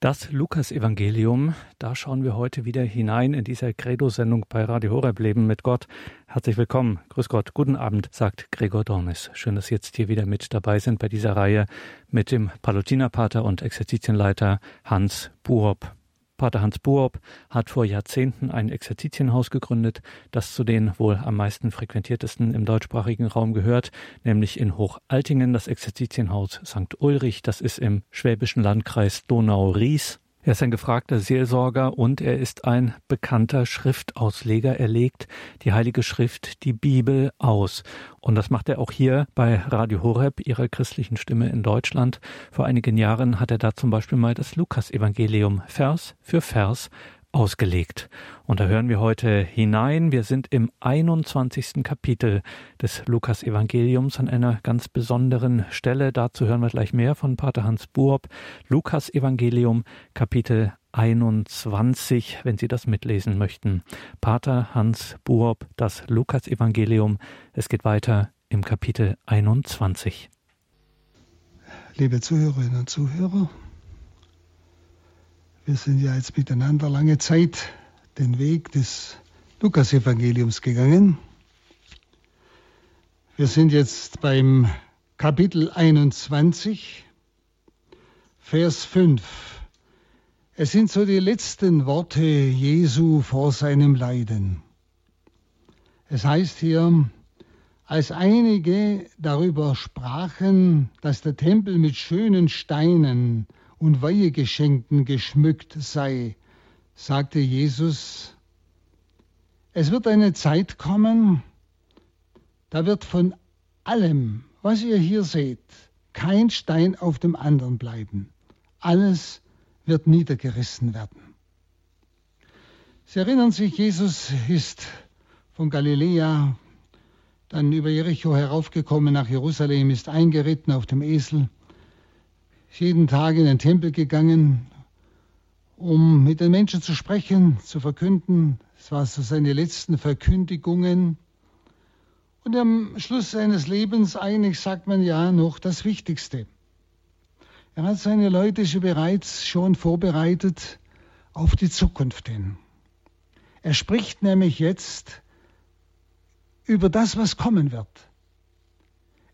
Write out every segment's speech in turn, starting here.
Das Lukas-Evangelium, da schauen wir heute wieder hinein in dieser Credo-Sendung bei Radio Horeb Leben mit Gott. Herzlich willkommen. Grüß Gott. Guten Abend, sagt Gregor Dornis. Schön, dass Sie jetzt hier wieder mit dabei sind bei dieser Reihe mit dem Palutinerpater und Exerzitienleiter Hans Buhop. Pater Hans Buob hat vor Jahrzehnten ein Exerzitienhaus gegründet, das zu den wohl am meisten frequentiertesten im deutschsprachigen Raum gehört, nämlich in Hochaltingen das Exerzitienhaus St. Ulrich, das ist im schwäbischen Landkreis Donau-Ries. Er ist ein gefragter Seelsorger und er ist ein bekannter Schriftausleger. Er legt die Heilige Schrift, die Bibel aus. Und das macht er auch hier bei Radio Horeb, ihrer christlichen Stimme in Deutschland. Vor einigen Jahren hat er da zum Beispiel mal das Lukas-Evangelium Vers für Vers ausgelegt. Und da hören wir heute hinein. Wir sind im 21. Kapitel des Lukas-Evangeliums an einer ganz besonderen Stelle. Dazu hören wir gleich mehr von Pater Hans Buob. Lukas-Evangelium, Kapitel 21, wenn Sie das mitlesen möchten. Pater Hans Buob, das Lukas-Evangelium. Es geht weiter im Kapitel 21. Liebe Zuhörerinnen und Zuhörer, wir sind ja jetzt miteinander lange Zeit den Weg des Lukas-Evangeliums gegangen. Wir sind jetzt beim Kapitel 21, Vers 5. Es sind so die letzten Worte Jesu vor seinem Leiden. Es heißt hier, als einige darüber sprachen, dass der Tempel mit schönen Steinen und Weihegeschenken geschmückt sei, sagte Jesus, es wird eine Zeit kommen, da wird von allem, was ihr hier seht, kein Stein auf dem anderen bleiben. Alles wird niedergerissen werden. Sie erinnern sich, Jesus ist von Galiläa dann über Jericho heraufgekommen nach Jerusalem, ist eingeritten auf dem Esel jeden Tag in den Tempel gegangen, um mit den Menschen zu sprechen, zu verkünden. Es waren so seine letzten Verkündigungen. Und am Schluss seines Lebens eigentlich sagt man ja noch das Wichtigste. Er hat seine Leute schon bereits schon vorbereitet auf die Zukunft hin. Er spricht nämlich jetzt über das, was kommen wird.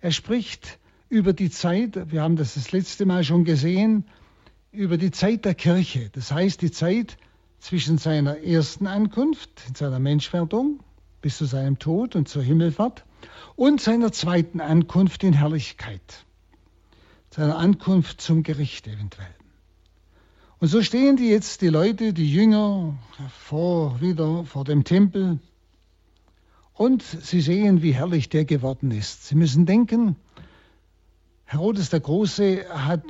Er spricht über die Zeit, wir haben das das letzte Mal schon gesehen, über die Zeit der Kirche. Das heißt, die Zeit zwischen seiner ersten Ankunft, in seiner Menschwerdung, bis zu seinem Tod und zur Himmelfahrt, und seiner zweiten Ankunft in Herrlichkeit, seiner Ankunft zum Gericht eventuell. Und so stehen die jetzt, die Leute, die Jünger, vor, wieder vor dem Tempel und sie sehen, wie herrlich der geworden ist. Sie müssen denken, Herodes der Große hat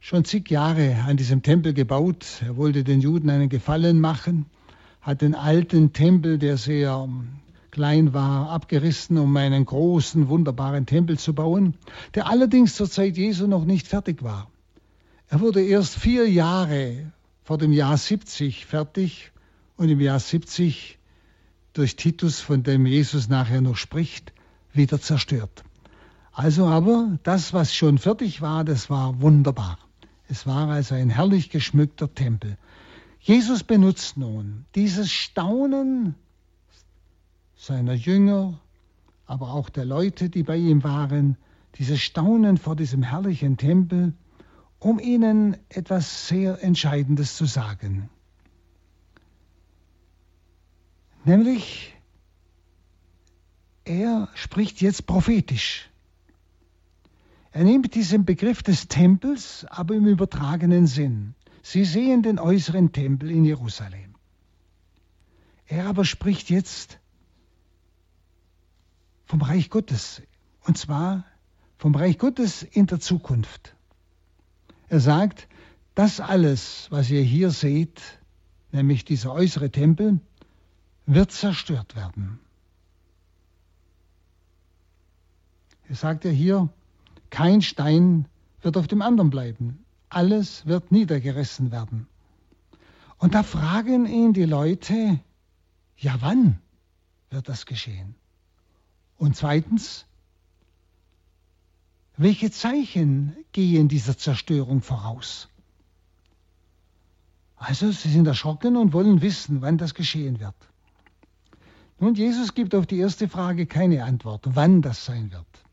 schon zig Jahre an diesem Tempel gebaut. Er wollte den Juden einen Gefallen machen, hat den alten Tempel, der sehr klein war, abgerissen, um einen großen, wunderbaren Tempel zu bauen, der allerdings zur Zeit Jesu noch nicht fertig war. Er wurde erst vier Jahre vor dem Jahr 70 fertig und im Jahr 70 durch Titus, von dem Jesus nachher noch spricht, wieder zerstört. Also aber das, was schon fertig war, das war wunderbar. Es war also ein herrlich geschmückter Tempel. Jesus benutzt nun dieses Staunen seiner Jünger, aber auch der Leute, die bei ihm waren, dieses Staunen vor diesem herrlichen Tempel, um ihnen etwas sehr Entscheidendes zu sagen. Nämlich, er spricht jetzt prophetisch. Er nimmt diesen Begriff des Tempels, aber im übertragenen Sinn. Sie sehen den äußeren Tempel in Jerusalem. Er aber spricht jetzt vom Reich Gottes, und zwar vom Reich Gottes in der Zukunft. Er sagt, das alles, was ihr hier seht, nämlich dieser äußere Tempel, wird zerstört werden. Er sagt ja hier, kein Stein wird auf dem anderen bleiben. Alles wird niedergerissen werden. Und da fragen ihn die Leute, ja wann wird das geschehen? Und zweitens, welche Zeichen gehen dieser Zerstörung voraus? Also sie sind erschrocken und wollen wissen, wann das geschehen wird. Nun, Jesus gibt auf die erste Frage keine Antwort, wann das sein wird.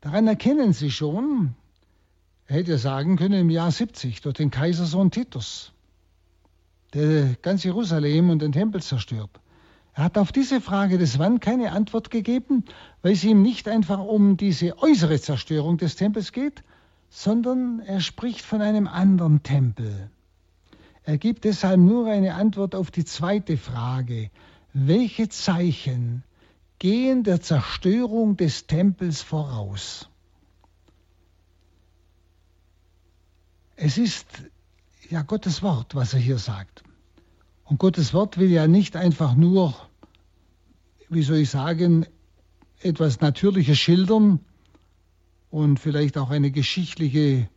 Daran erkennen sie schon, er hätte sagen können im Jahr 70 durch den Kaisersohn Titus, der ganz Jerusalem und den Tempel zerstört. Er hat auf diese Frage des Wann keine Antwort gegeben, weil es ihm nicht einfach um diese äußere Zerstörung des Tempels geht, sondern er spricht von einem anderen Tempel. Er gibt deshalb nur eine Antwort auf die zweite Frage. Welche Zeichen gehen der Zerstörung des Tempels voraus? Es ist ja Gottes Wort, was er hier sagt. Und Gottes Wort will ja nicht einfach nur wie soll ich sagen, etwas Natürliches schildern und vielleicht auch eine geschichtliche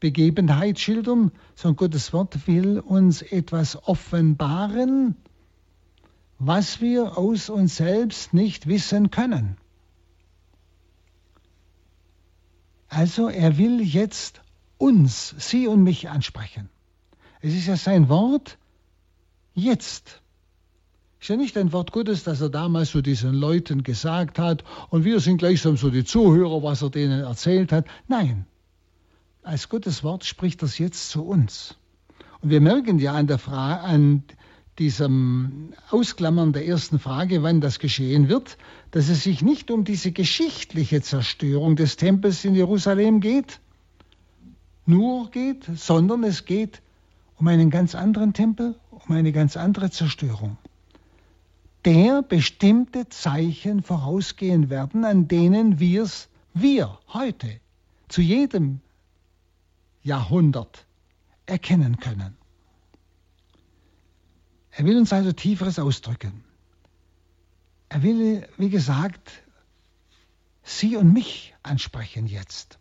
Begebenheit schildern, sondern Gottes Wort will uns etwas offenbaren, was wir aus uns selbst nicht wissen können. Also er will jetzt uns, Sie und mich ansprechen. Es ist ja sein Wort jetzt. Ist ja nicht ein Wort Gottes, das er damals zu diesen Leuten gesagt hat und wir sind gleichsam so die Zuhörer, was er denen erzählt hat. Nein, als Gottes Wort spricht das jetzt zu uns. Und wir merken ja an, der Frage, an diesem Ausklammern der ersten Frage, wann das geschehen wird, dass es sich nicht um diese geschichtliche Zerstörung des Tempels in Jerusalem geht, nur geht, sondern es geht um einen ganz anderen Tempel, um eine ganz andere Zerstörung der bestimmte Zeichen vorausgehen werden, an denen wir's, wir heute zu jedem Jahrhundert erkennen können. Er will uns also Tieferes ausdrücken. Er will, wie gesagt, Sie und mich ansprechen jetzt.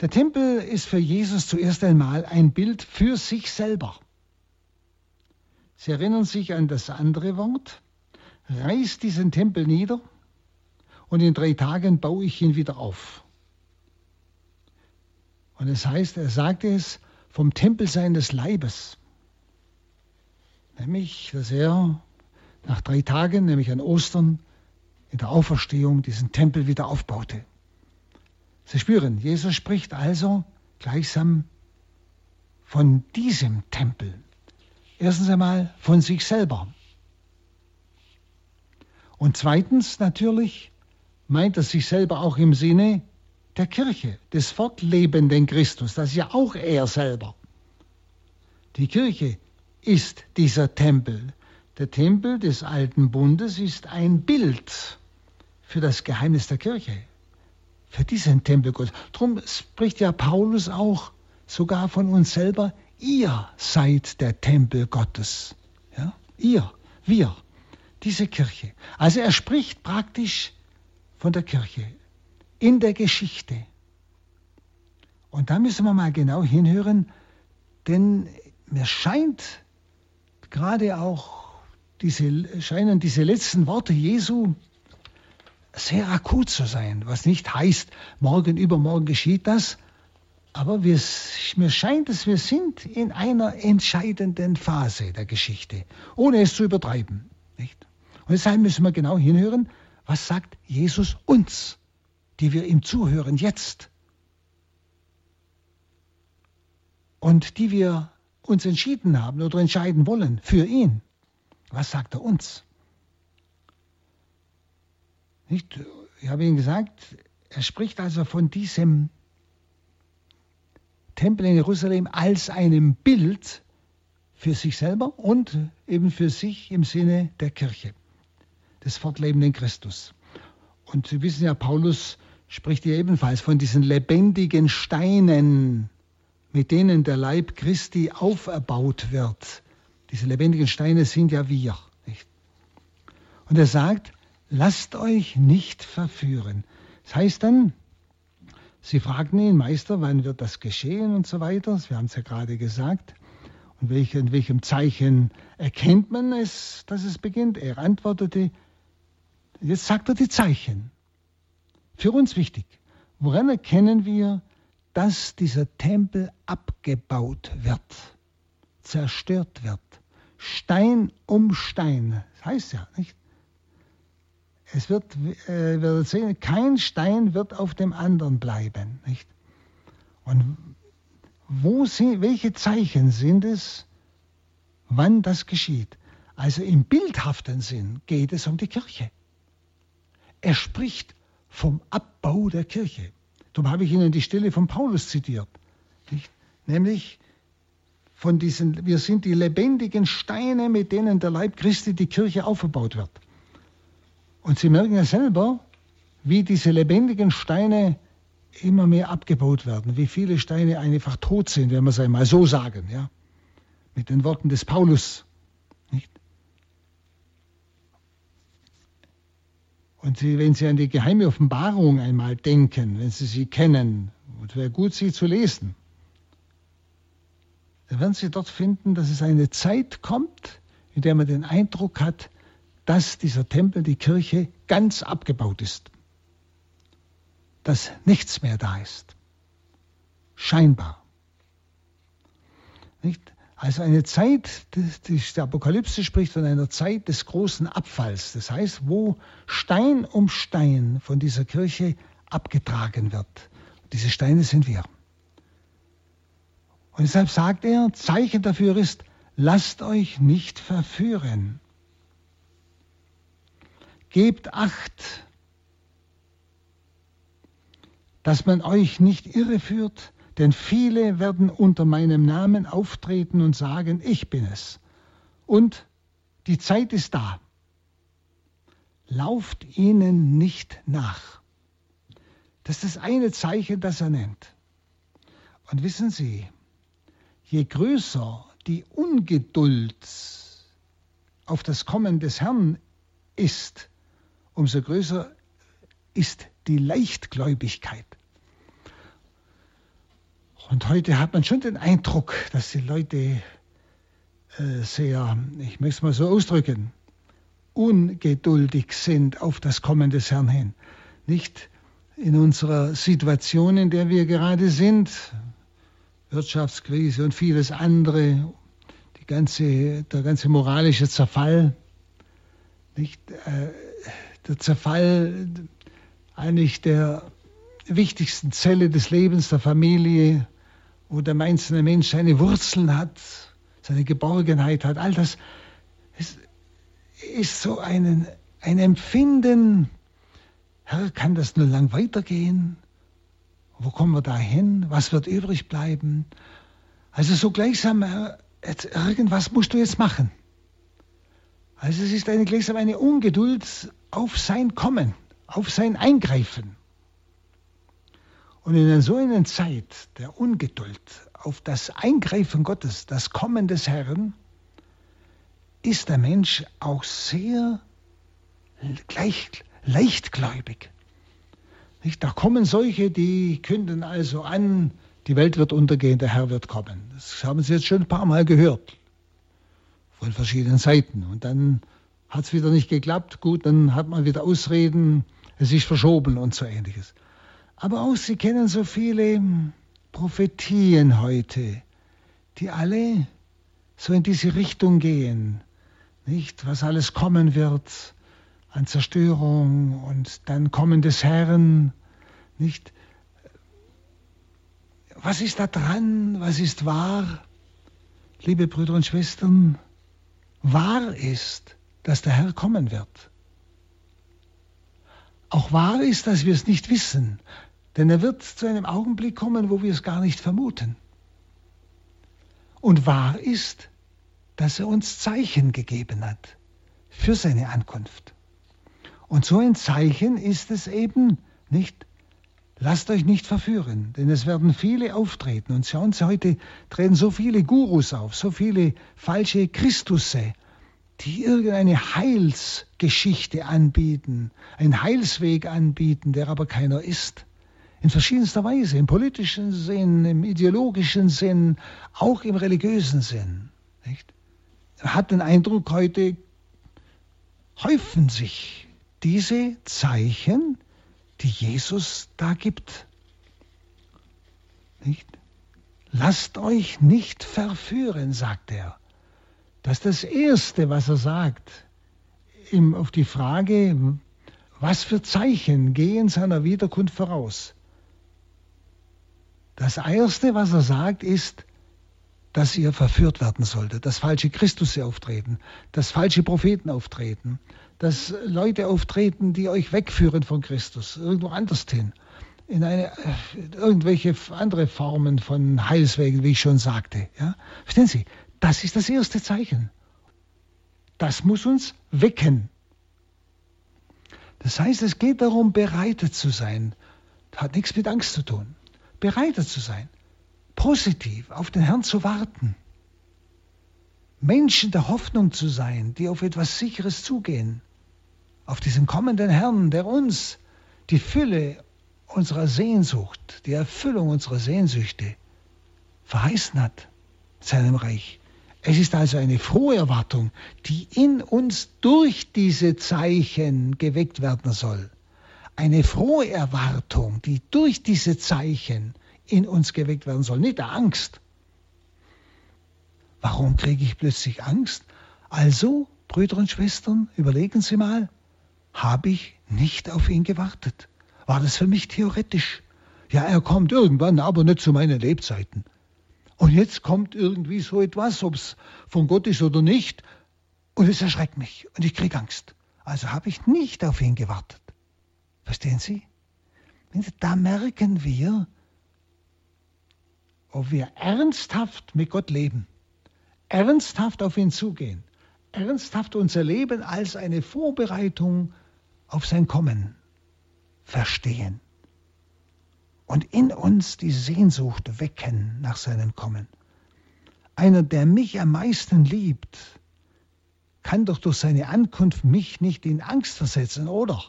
Der Tempel ist für Jesus zuerst einmal ein Bild für sich selber. Sie erinnern sich an das andere Wort? Reiß diesen Tempel nieder und in drei Tagen baue ich ihn wieder auf. Und es heißt, er sagte es vom Tempel seines Leibes. Nämlich, dass er nach drei Tagen, nämlich an Ostern, in der Auferstehung diesen Tempel wieder aufbaute. Sie spüren, Jesus spricht also gleichsam von diesem Tempel. Erstens einmal von sich selber. Und zweitens natürlich meint er sich selber auch im Sinne der Kirche, des fortlebenden Christus. Das ist ja auch er selber. Die Kirche ist dieser Tempel. Der Tempel des alten Bundes ist ein Bild für das Geheimnis der Kirche, für diesen Tempel Gottes. Darum spricht ja Paulus auch sogar von uns selber Ihr seid der Tempel Gottes. Ja? Ihr, wir, diese Kirche. Also er spricht praktisch von der Kirche in der Geschichte. Und da müssen wir mal genau hinhören, denn mir scheint gerade auch diese, scheinen diese letzten Worte Jesu sehr akut zu sein, was nicht heißt, morgen, übermorgen geschieht das, aber wir, mir scheint es, wir sind in einer entscheidenden Phase der Geschichte, ohne es zu übertreiben. Nicht? Und deshalb müssen wir genau hinhören, was sagt Jesus uns, die wir ihm zuhören jetzt und die wir uns entschieden haben oder entscheiden wollen für ihn. Was sagt er uns? Nicht? Ich habe Ihnen gesagt, er spricht also von diesem Tempel in Jerusalem als einem Bild für sich selber und eben für sich im Sinne der Kirche, des fortlebenden Christus. Und Sie wissen ja, Paulus spricht hier ebenfalls von diesen lebendigen Steinen, mit denen der Leib Christi auferbaut wird. Diese lebendigen Steine sind ja wir. Nicht? Und er sagt, lasst euch nicht verführen. Das heißt dann, Sie fragten ihn, Meister, wann wird das geschehen und so weiter. Wir haben es ja gerade gesagt. Und welche, in welchem Zeichen erkennt man es, dass es beginnt? Er antwortete, jetzt sagt er die Zeichen. Für uns wichtig. Woran erkennen wir, dass dieser Tempel abgebaut wird, zerstört wird. Stein um Stein. Das heißt ja, nicht? Es wird, äh, wird sehen, kein Stein wird auf dem anderen bleiben, nicht? Und wo sind, welche Zeichen sind es, wann das geschieht? Also im bildhaften Sinn geht es um die Kirche. Er spricht vom Abbau der Kirche. Darum habe ich Ihnen die Stelle von Paulus zitiert. Nicht? Nämlich von diesen, wir sind die lebendigen Steine, mit denen der Leib Christi, die Kirche aufgebaut wird. Und Sie merken ja selber, wie diese lebendigen Steine immer mehr abgebaut werden, wie viele Steine einfach tot sind, wenn wir es einmal so sagen, ja, mit den Worten des Paulus. Nicht? Und Sie, wenn Sie an die geheime Offenbarung einmal denken, wenn Sie sie kennen, und wäre gut, sie zu lesen, dann werden Sie dort finden, dass es eine Zeit kommt, in der man den Eindruck hat, dass dieser Tempel, die Kirche, ganz abgebaut ist. Dass nichts mehr da ist. Scheinbar. Nicht? Also eine Zeit, die, Apokalypse spricht von einer Zeit des großen Abfalls. Das heißt, wo Stein um Stein von dieser Kirche abgetragen wird. Diese Steine sind wir. Und deshalb sagt er, Zeichen dafür ist, lasst euch nicht verführen. Gebt acht, dass man euch nicht irreführt denn viele werden unter meinem Namen auftreten und sagen, ich bin es. Und die Zeit ist da. Lauft ihnen nicht nach. Das ist das eine Zeichen, das er nennt. Und wissen Sie, je größer die Ungeduld auf das Kommen des Herrn ist, umso größer ist die Leichtgläubigkeit. Und heute hat man schon den Eindruck, dass die Leute äh, sehr, ich möchte es mal so ausdrücken, ungeduldig sind auf das Kommen des Herrn hin. Nicht in unserer Situation, in der wir gerade sind, Wirtschaftskrise und vieles andere, die ganze, der ganze moralische Zerfall, nicht, äh, der Zerfall eigentlich der wichtigsten Zelle des Lebens, der Familie, wo der einzelne Mensch seine Wurzeln hat, seine Geborgenheit hat, all das ist, ist so ein, ein Empfinden, Herr, kann das nur lang weitergehen? Wo kommen wir da hin? Was wird übrig bleiben? Also so gleichsam, jetzt, irgendwas musst du jetzt machen. Also es ist eine, gleichsam eine Ungeduld auf sein Kommen, auf sein Eingreifen. Und in so einer Zeit der Ungeduld auf das Eingreifen Gottes, das Kommen des Herrn, ist der Mensch auch sehr gleich, leichtgläubig. Nicht? Da kommen solche, die künden also an, die Welt wird untergehen, der Herr wird kommen. Das haben Sie jetzt schon ein paar Mal gehört. Von verschiedenen Seiten. Und dann hat es wieder nicht geklappt. Gut, dann hat man wieder Ausreden, es ist verschoben und so ähnliches. Aber auch Sie kennen so viele Prophetien heute, die alle so in diese Richtung gehen. Nicht, was alles kommen wird an Zerstörung und dann Kommen des Herrn. Nicht, was ist da dran? Was ist wahr? Liebe Brüder und Schwestern, wahr ist, dass der Herr kommen wird. Auch wahr ist, dass wir es nicht wissen, denn er wird zu einem Augenblick kommen, wo wir es gar nicht vermuten. Und wahr ist, dass er uns Zeichen gegeben hat für seine Ankunft. Und so ein Zeichen ist es eben nicht, lasst euch nicht verführen, denn es werden viele auftreten. Und schauen Sie, heute treten so viele Gurus auf, so viele falsche Christusse, die irgendeine Heilsgeschichte anbieten, einen Heilsweg anbieten, der aber keiner ist in verschiedenster Weise, im politischen Sinn, im ideologischen Sinn, auch im religiösen Sinn. Nicht? Er hat den Eindruck, heute häufen sich diese Zeichen, die Jesus da gibt. Nicht? Lasst euch nicht verführen, sagt er. Das ist das Erste, was er sagt. Ihm auf die Frage, was für Zeichen gehen seiner Wiederkunft voraus? Das Erste, was er sagt, ist, dass ihr verführt werden solltet, dass falsche Christus auftreten, dass falsche Propheten auftreten, dass Leute auftreten, die euch wegführen von Christus, irgendwo anders hin, in eine, äh, irgendwelche andere Formen von Heilswegen, wie ich schon sagte. Ja? Verstehen Sie, das ist das erste Zeichen. Das muss uns wecken. Das heißt, es geht darum, bereitet zu sein. Das hat nichts mit Angst zu tun. Bereitet zu sein. Positiv auf den Herrn zu warten. Menschen der Hoffnung zu sein, die auf etwas Sicheres zugehen auf diesen kommenden Herrn, der uns die Fülle unserer Sehnsucht, die Erfüllung unserer Sehnsüchte verheißen hat, seinem Reich. Es ist also eine frohe Erwartung, die in uns durch diese Zeichen geweckt werden soll. Eine frohe Erwartung, die durch diese Zeichen in uns geweckt werden soll, nicht der Angst. Warum kriege ich plötzlich Angst? Also, Brüder und Schwestern, überlegen Sie mal, habe ich nicht auf ihn gewartet. War das für mich theoretisch? Ja, er kommt irgendwann, aber nicht zu meinen Lebzeiten. Und jetzt kommt irgendwie so etwas, ob es von Gott ist oder nicht, und es erschreckt mich und ich kriege Angst. Also habe ich nicht auf ihn gewartet. Verstehen Sie? Da merken wir, ob wir ernsthaft mit Gott leben, ernsthaft auf ihn zugehen, ernsthaft unser Leben als eine Vorbereitung auf sein Kommen verstehen und in uns die Sehnsucht wecken nach seinem Kommen. Einer, der mich am meisten liebt, kann doch durch seine Ankunft mich nicht in Angst versetzen, oder?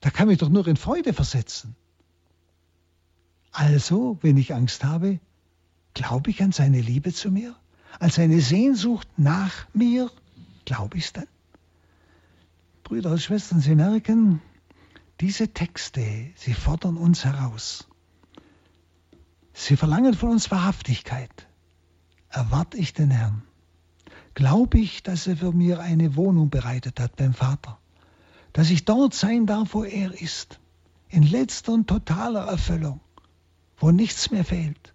Da kann mich doch nur in Freude versetzen. Also, wenn ich Angst habe, glaube ich an seine Liebe zu mir, an seine Sehnsucht nach mir, glaube ich es dann? Brüder und Schwestern, Sie merken, diese Texte, sie fordern uns heraus. Sie verlangen von uns Wahrhaftigkeit. Erwarte ich den Herrn? Glaube ich, dass er für mir eine Wohnung bereitet hat beim Vater? Dass ich dort sein darf, wo er ist? In letzter und totaler Erfüllung, wo nichts mehr fehlt.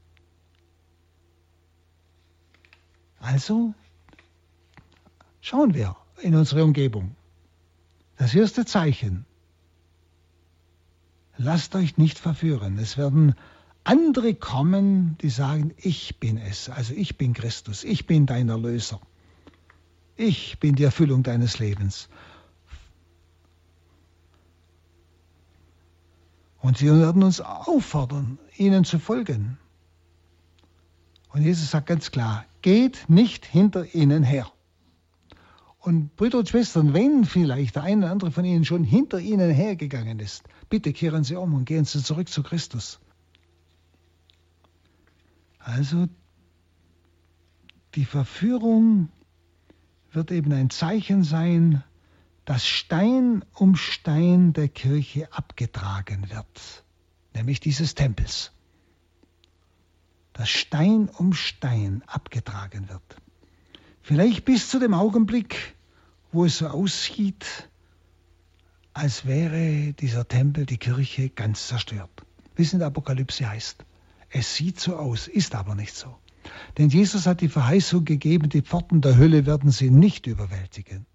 Also schauen wir in unsere Umgebung. Das erste Zeichen. Lasst euch nicht verführen. Es werden andere kommen, die sagen, ich bin es, also ich bin Christus, ich bin dein Erlöser. Ich bin die Erfüllung deines Lebens. Und sie werden uns auffordern, ihnen zu folgen. Und Jesus sagt ganz klar, geht nicht hinter ihnen her. Und Brüder und Schwestern, wenn vielleicht der eine oder andere von Ihnen schon hinter Ihnen hergegangen ist, bitte kehren Sie um und gehen Sie zurück zu Christus. Also die Verführung wird eben ein Zeichen sein, dass Stein um Stein der Kirche abgetragen wird, nämlich dieses Tempels. Dass Stein um Stein abgetragen wird. Vielleicht bis zu dem Augenblick, wo es so aussieht, als wäre dieser Tempel, die Kirche ganz zerstört. Wie es der Apokalypse heißt. Es sieht so aus, ist aber nicht so. Denn Jesus hat die Verheißung gegeben, die Pforten der Hölle werden sie nicht überwältigen.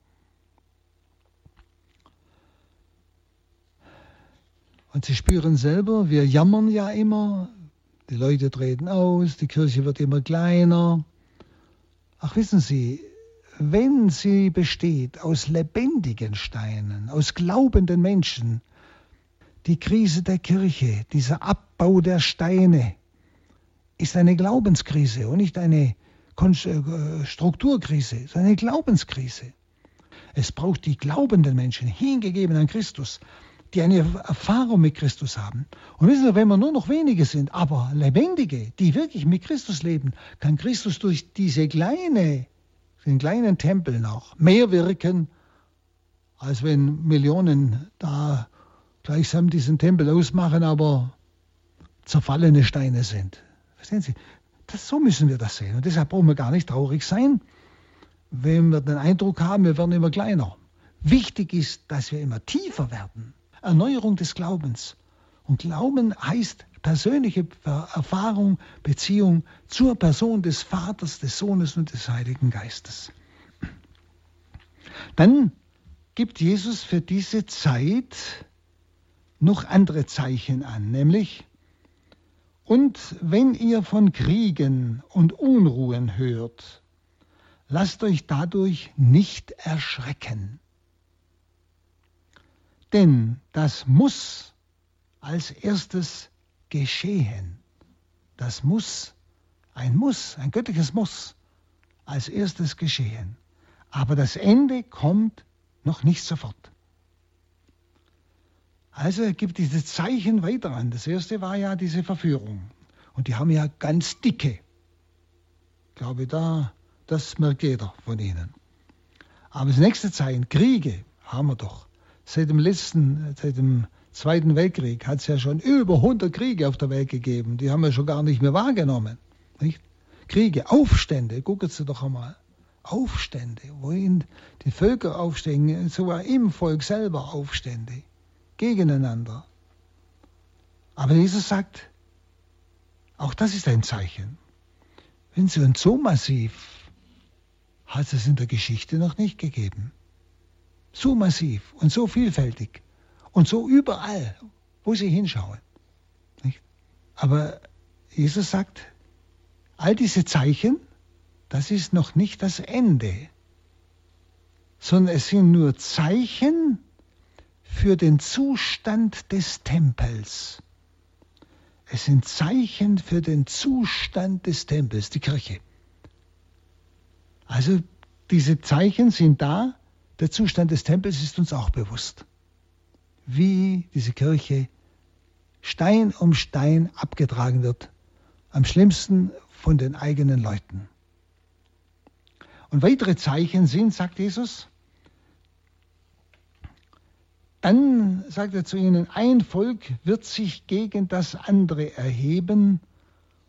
Und sie spüren selber, wir jammern ja immer, die Leute treten aus, die Kirche wird immer kleiner. Ach, wissen Sie, wenn sie besteht aus lebendigen Steinen, aus glaubenden Menschen, die Krise der Kirche, dieser Abbau der Steine, ist eine Glaubenskrise und nicht eine äh, Strukturkrise, sondern eine Glaubenskrise. Es braucht die glaubenden Menschen, hingegeben an Christus, die eine Erfahrung mit Christus haben. Und wissen Sie, wenn wir nur noch wenige sind, aber lebendige, die wirklich mit Christus leben, kann Christus durch diese kleine, den kleinen Tempel noch mehr wirken, als wenn Millionen da gleichsam diesen Tempel ausmachen, aber zerfallene Steine sind. Verstehen Sie? Das, so müssen wir das sehen. Und deshalb brauchen wir gar nicht traurig sein, wenn wir den Eindruck haben, wir werden immer kleiner. Wichtig ist, dass wir immer tiefer werden. Erneuerung des Glaubens. Und Glauben heißt persönliche Erfahrung, Beziehung zur Person des Vaters, des Sohnes und des Heiligen Geistes. Dann gibt Jesus für diese Zeit noch andere Zeichen an, nämlich und wenn ihr von Kriegen und Unruhen hört, lasst euch dadurch nicht erschrecken. Denn das muss als erstes geschehen. Das muss, ein Muss, ein göttliches Muss, als erstes geschehen. Aber das Ende kommt noch nicht sofort. Also er gibt diese Zeichen weiter an. Das erste war ja diese Verführung. Und die haben ja ganz dicke. Ich glaube, da, das merkt jeder von ihnen. Aber das nächste Zeichen, Kriege, haben wir doch. Seit dem letzten, seit dem Zweiten Weltkrieg hat es ja schon über 100 Kriege auf der Welt gegeben. Die haben wir schon gar nicht mehr wahrgenommen. Nicht? Kriege, Aufstände, gucken Sie doch einmal. Aufstände, wohin die Völker aufstehen, sogar im Volk selber Aufstände, gegeneinander. Aber Jesus sagt, auch das ist ein Zeichen. Wenn Sie uns so massiv hat es in der Geschichte noch nicht gegeben. So massiv und so vielfältig und so überall, wo Sie hinschauen. Nicht? Aber Jesus sagt, all diese Zeichen, das ist noch nicht das Ende, sondern es sind nur Zeichen für den Zustand des Tempels. Es sind Zeichen für den Zustand des Tempels, die Kirche. Also diese Zeichen sind da, der Zustand des Tempels ist uns auch bewusst. Wie diese Kirche Stein um Stein abgetragen wird, am schlimmsten von den eigenen Leuten. Und weitere Zeichen sind, sagt Jesus, dann sagt er zu ihnen, ein Volk wird sich gegen das andere erheben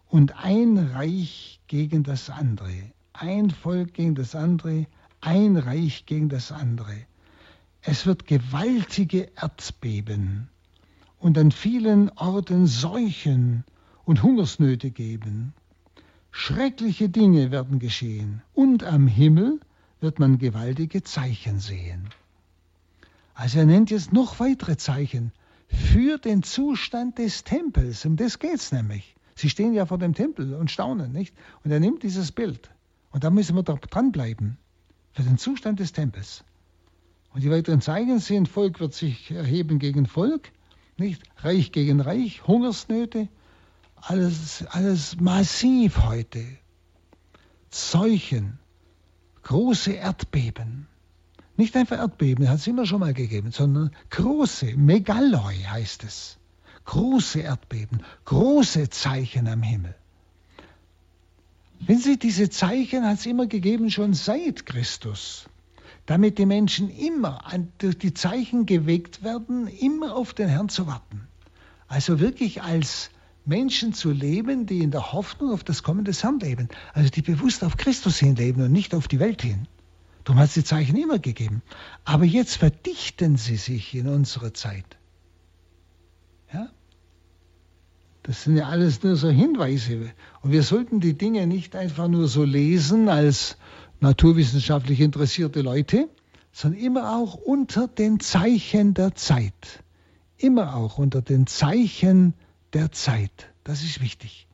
und ein Reich gegen das andere. Ein Volk gegen das andere, ein Reich gegen das andere. Es wird gewaltige Erdbeben und an vielen Orten Seuchen und Hungersnöte geben. Schreckliche Dinge werden geschehen und am Himmel wird man gewaltige Zeichen sehen. Also er nennt jetzt noch weitere Zeichen für den Zustand des Tempels. Um das geht es nämlich. Sie stehen ja vor dem Tempel und staunen, nicht? Und er nimmt dieses Bild. Und da müssen wir doch dranbleiben. Für den Zustand des Tempels. Und die weiteren Zeichen sind, Volk wird sich erheben gegen Volk, nicht? Reich gegen Reich, Hungersnöte, alles, alles massiv heute. Seuchen, große Erdbeben. Nicht einfach Erdbeben, hat es immer schon mal gegeben, sondern große, Megaloi heißt es. Große Erdbeben, große Zeichen am Himmel. Wenn Sie diese Zeichen hat es immer gegeben, schon seit Christus, damit die Menschen immer durch die Zeichen geweckt werden, immer auf den Herrn zu warten. Also wirklich als Menschen zu leben, die in der Hoffnung auf das Kommen des Herrn leben. Also die bewusst auf Christus hin leben und nicht auf die Welt hin. Darum hat es die Zeichen immer gegeben. Aber jetzt verdichten sie sich in unserer Zeit. Ja? Das sind ja alles nur so Hinweise. Und wir sollten die Dinge nicht einfach nur so lesen als naturwissenschaftlich interessierte Leute, sondern immer auch unter den Zeichen der Zeit. Immer auch unter den Zeichen der Zeit. Das ist wichtig.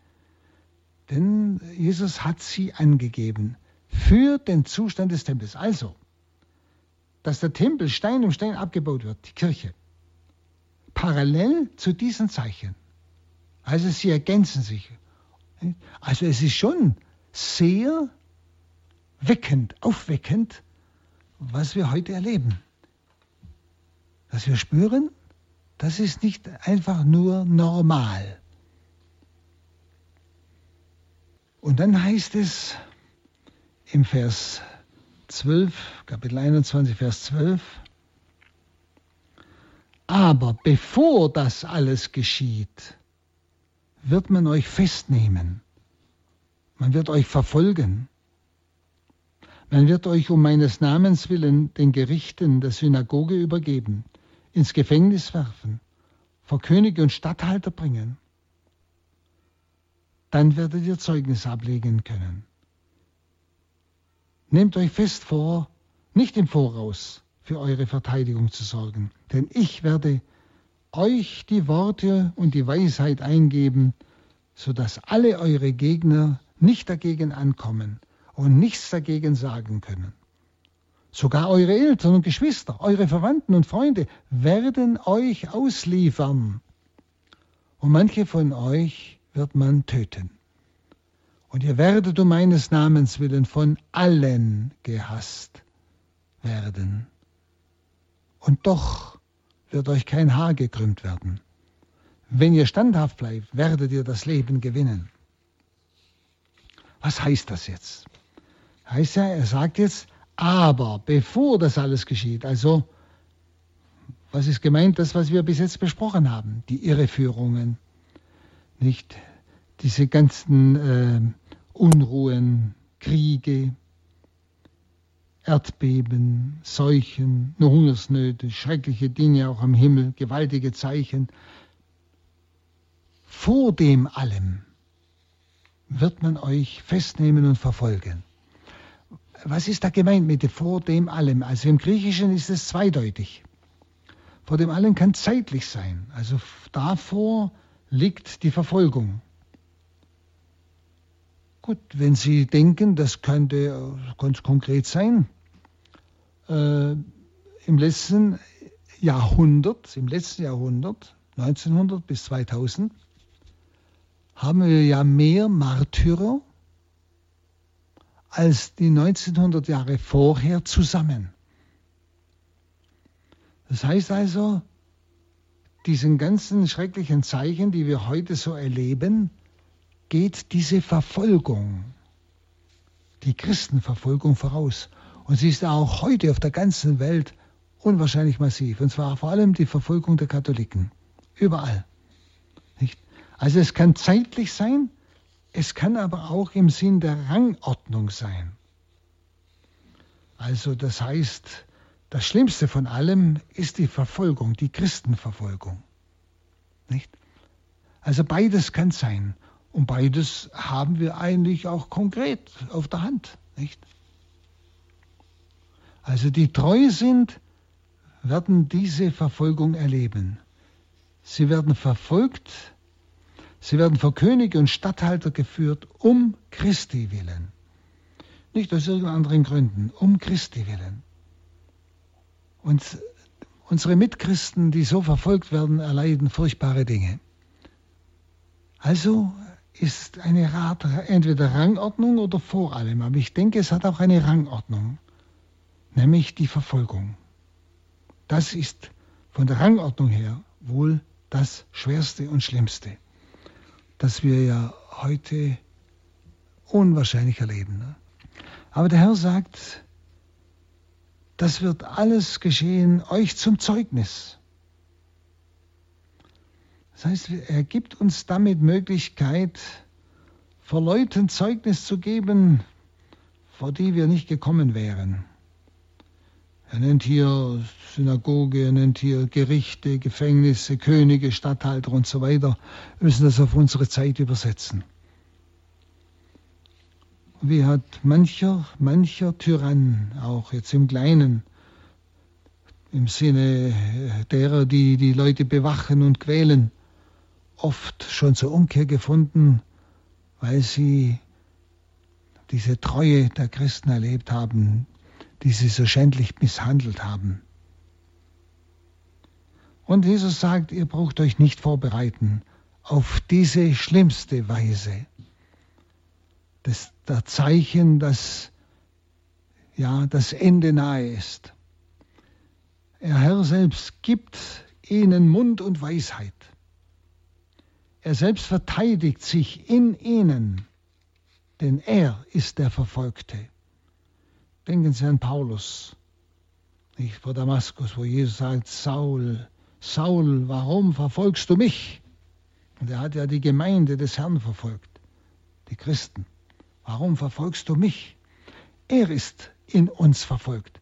Denn Jesus hat sie angegeben für den Zustand des Tempels. Also, dass der Tempel Stein um Stein abgebaut wird, die Kirche, parallel zu diesen Zeichen. Also sie ergänzen sich. Also es ist schon sehr weckend, aufweckend, was wir heute erleben. Dass wir spüren, das ist nicht einfach nur normal. Und dann heißt es im Vers 12, Kapitel 21, Vers 12, aber bevor das alles geschieht, wird man euch festnehmen. Man wird euch verfolgen. Man wird euch um meines Namens willen den Gerichten der Synagoge übergeben, ins Gefängnis werfen, vor Könige und Statthalter bringen. Dann werdet ihr Zeugnis ablegen können. Nehmt euch fest vor, nicht im Voraus für eure Verteidigung zu sorgen, denn ich werde euch die Worte und die Weisheit eingeben, so dass alle eure Gegner nicht dagegen ankommen und nichts dagegen sagen können. Sogar eure Eltern und Geschwister, eure Verwandten und Freunde werden euch ausliefern. Und manche von euch wird man töten. Und ihr werdet um meines Namens willen von allen gehasst werden. Und doch wird euch kein Haar gekrümmt werden. Wenn ihr standhaft bleibt, werdet ihr das Leben gewinnen. Was heißt das jetzt? Heißt ja, er sagt jetzt, aber bevor das alles geschieht, also was ist gemeint, das, was wir bis jetzt besprochen haben, die Irreführungen, nicht diese ganzen äh, Unruhen, Kriege, Erdbeben, Seuchen, Hungersnöte, schreckliche Dinge auch am Himmel, gewaltige Zeichen. Vor dem allem wird man euch festnehmen und verfolgen. Was ist da gemeint mit vor dem allem? Also im Griechischen ist es zweideutig. Vor dem allem kann zeitlich sein. Also davor liegt die Verfolgung. Gut, wenn Sie denken, das könnte ganz konkret sein, äh, im letzten Jahrhundert, im letzten Jahrhundert, 1900 bis 2000, haben wir ja mehr Märtyrer als die 1900 Jahre vorher zusammen. Das heißt also, diesen ganzen schrecklichen Zeichen, die wir heute so erleben, geht diese Verfolgung, die Christenverfolgung voraus. Und sie ist auch heute auf der ganzen Welt unwahrscheinlich massiv. Und zwar vor allem die Verfolgung der Katholiken. Überall. Nicht? Also es kann zeitlich sein, es kann aber auch im Sinn der Rangordnung sein. Also das heißt, das Schlimmste von allem ist die Verfolgung, die Christenverfolgung. Nicht? Also beides kann sein. Und beides haben wir eigentlich auch konkret auf der Hand. Nicht? Also die treu sind, werden diese Verfolgung erleben. Sie werden verfolgt Sie werden vor Könige und Statthalter geführt, um Christi willen. Nicht aus irgendeinen anderen Gründen, um Christi willen. Und unsere Mitchristen, die so verfolgt werden, erleiden furchtbare Dinge. Also ist eine Rat entweder Rangordnung oder vor allem, aber ich denke, es hat auch eine Rangordnung, nämlich die Verfolgung. Das ist von der Rangordnung her wohl das Schwerste und Schlimmste das wir ja heute unwahrscheinlich erleben. Ne? Aber der Herr sagt, das wird alles geschehen euch zum Zeugnis. Das heißt, er gibt uns damit Möglichkeit, vor Leuten Zeugnis zu geben, vor die wir nicht gekommen wären. Er nennt hier Synagoge, er nennt hier Gerichte, Gefängnisse, Könige, Statthalter und so weiter. Wir müssen das auf unsere Zeit übersetzen. Wie hat mancher, mancher Tyrann, auch jetzt im Kleinen, im Sinne derer, die die Leute bewachen und quälen, oft schon zur Umkehr gefunden, weil sie diese Treue der Christen erlebt haben, die sie so schändlich misshandelt haben. Und Jesus sagt, ihr braucht euch nicht vorbereiten auf diese schlimmste Weise. Das der Zeichen, dass ja das Ende nahe ist. Der Herr selbst gibt ihnen Mund und Weisheit. Er selbst verteidigt sich in ihnen, denn er ist der Verfolgte. Denken Sie an Paulus, nicht vor Damaskus, wo Jesus sagt, Saul, Saul, warum verfolgst du mich? Und er hat ja die Gemeinde des Herrn verfolgt, die Christen. Warum verfolgst du mich? Er ist in uns verfolgt.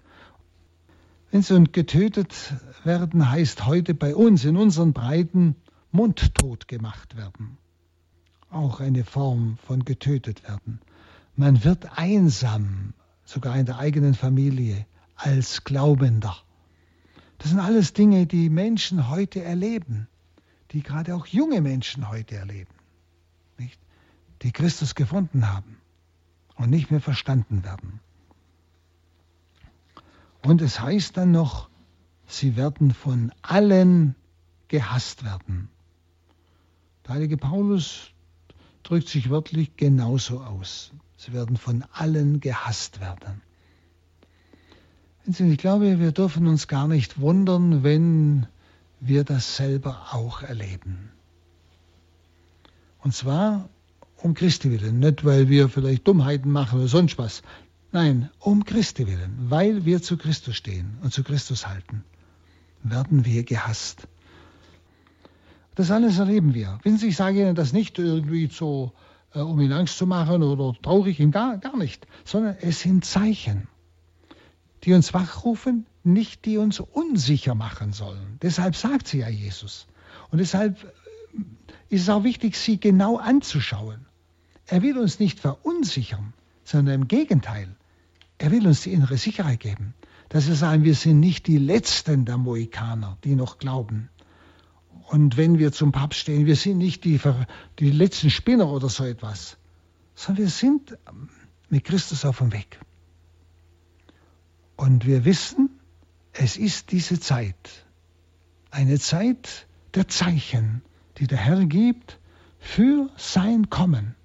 Wenn sie und getötet werden, heißt heute bei uns in unseren Breiten mundtot gemacht werden. Auch eine Form von getötet werden. Man wird einsam, sogar in der eigenen Familie, als Glaubender. Das sind alles Dinge, die Menschen heute erleben, die gerade auch junge Menschen heute erleben, nicht? die Christus gefunden haben und nicht mehr verstanden werden. Und es heißt dann noch, sie werden von allen gehasst werden. Der heilige Paulus drückt sich wörtlich genauso aus. Sie werden von allen gehasst werden. Ich glaube, wir dürfen uns gar nicht wundern, wenn wir das selber auch erleben. Und zwar um Christi willen, nicht weil wir vielleicht Dummheiten machen oder sonst was. Nein, um Christi willen, weil wir zu Christus stehen und zu Christus halten, werden wir gehasst. Das alles erleben wir. Sie, ich sage Ihnen das nicht irgendwie so, äh, um Ihnen Angst zu machen oder traurig, gar, gar nicht, sondern es sind Zeichen, die uns wachrufen, nicht die uns unsicher machen sollen. Deshalb sagt sie ja Jesus. Und deshalb äh, ist es auch wichtig, sie genau anzuschauen. Er will uns nicht verunsichern, sondern im Gegenteil. Er will uns die innere Sicherheit geben, dass wir sagen, wir sind nicht die Letzten der Mohikaner, die noch glauben. Und wenn wir zum Papst stehen, wir sind nicht die, die letzten Spinner oder so etwas, sondern wir sind mit Christus auf dem Weg. Und wir wissen, es ist diese Zeit, eine Zeit der Zeichen, die der Herr gibt für sein Kommen.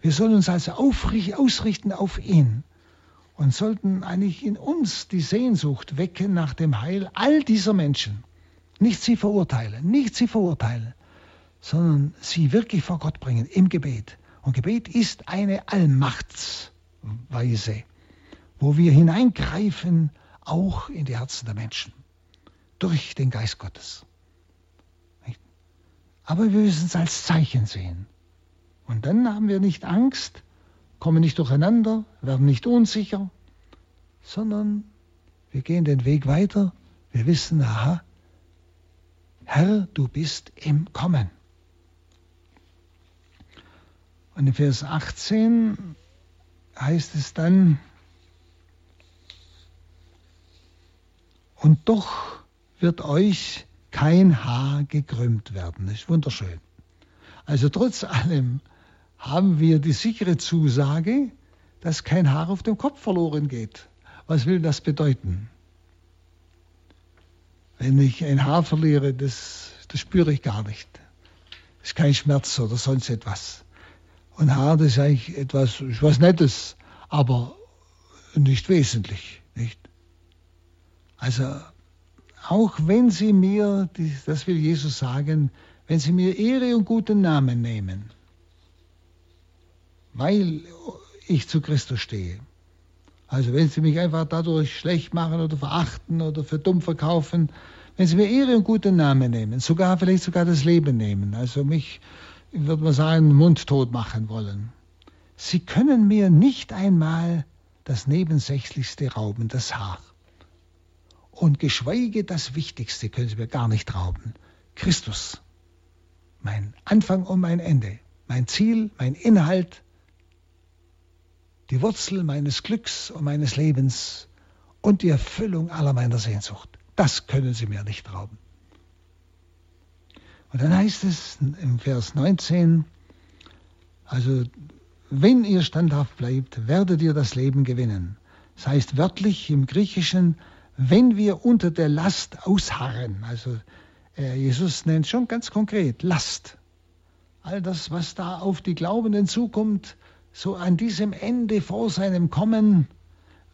Wir sollen uns also ausrichten auf ihn und sollten eigentlich in uns die Sehnsucht wecken nach dem Heil all dieser Menschen. Nicht sie verurteilen, nicht sie verurteilen, sondern sie wirklich vor Gott bringen im Gebet. Und Gebet ist eine Allmachtsweise, wo wir hineingreifen, auch in die Herzen der Menschen, durch den Geist Gottes. Aber wir müssen es als Zeichen sehen. Und dann haben wir nicht Angst, kommen nicht durcheinander, werden nicht unsicher, sondern wir gehen den Weg weiter. Wir wissen, aha, Herr, du bist im Kommen. Und in Vers 18 heißt es dann, und doch wird euch kein Haar gekrümmt werden. Das ist wunderschön. Also trotz allem haben wir die sichere Zusage, dass kein Haar auf dem Kopf verloren geht. Was will das bedeuten? Wenn ich ein Haar verliere, das, das spüre ich gar nicht. Das ist kein Schmerz oder sonst etwas. Und Haar, das ist eigentlich etwas, was Nettes, aber nicht wesentlich. Nicht? Also, auch wenn Sie mir, das will Jesus sagen, wenn Sie mir Ehre und guten Namen nehmen, weil ich zu Christus stehe. Also wenn Sie mich einfach dadurch schlecht machen oder verachten oder für dumm verkaufen, wenn Sie mir Ehre und guten Namen nehmen, sogar vielleicht sogar das Leben nehmen, also mich, würde man sagen, mundtot machen wollen. Sie können mir nicht einmal das Nebensächlichste rauben, das Haar. Und geschweige das Wichtigste können Sie mir gar nicht rauben. Christus. Mein Anfang und mein Ende. Mein Ziel, mein Inhalt, die Wurzel meines Glücks und meines Lebens und die Erfüllung aller meiner Sehnsucht. Das können Sie mir nicht rauben. Und dann heißt es im Vers 19, also wenn ihr standhaft bleibt, werdet ihr das Leben gewinnen. Das heißt wörtlich im Griechischen, wenn wir unter der Last ausharren. Also äh, Jesus nennt schon ganz konkret Last. All das, was da auf die Glaubenden zukommt, so an diesem Ende vor seinem Kommen,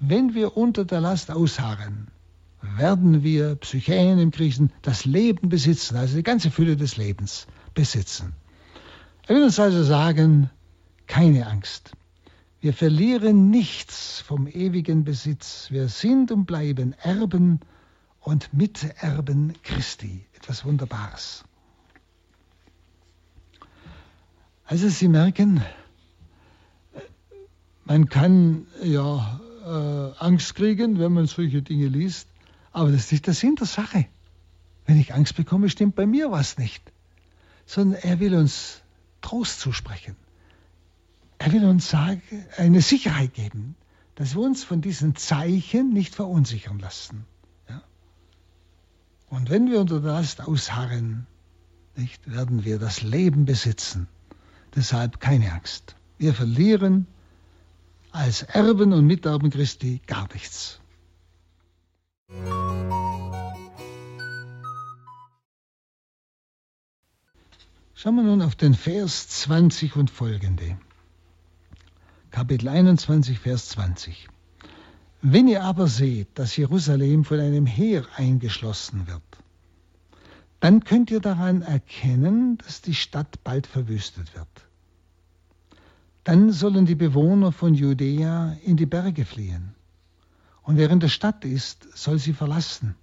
wenn wir unter der Last ausharren, werden wir Psychäen im Griechen das Leben besitzen, also die ganze Fülle des Lebens besitzen. Er will uns also sagen, keine Angst. Wir verlieren nichts vom ewigen Besitz. Wir sind und bleiben Erben und Miterben Christi. Etwas Wunderbares. Also Sie merken, man kann ja äh, Angst kriegen, wenn man solche Dinge liest, aber das ist nicht der Sinn der Sache. Wenn ich Angst bekomme, stimmt bei mir was nicht. Sondern er will uns Trost zusprechen. Er will uns sagen, eine Sicherheit geben, dass wir uns von diesen Zeichen nicht verunsichern lassen. Ja? Und wenn wir unter der Last ausharren, nicht, werden wir das Leben besitzen. Deshalb keine Angst. Wir verlieren als Erben und Miterben Christi gar nichts. Schauen wir nun auf den Vers 20 und folgende. Kapitel 21, Vers 20. Wenn ihr aber seht, dass Jerusalem von einem Heer eingeschlossen wird, dann könnt ihr daran erkennen, dass die Stadt bald verwüstet wird. Dann sollen die Bewohner von Judäa in die Berge fliehen. Und wer in der Stadt ist, soll sie verlassen.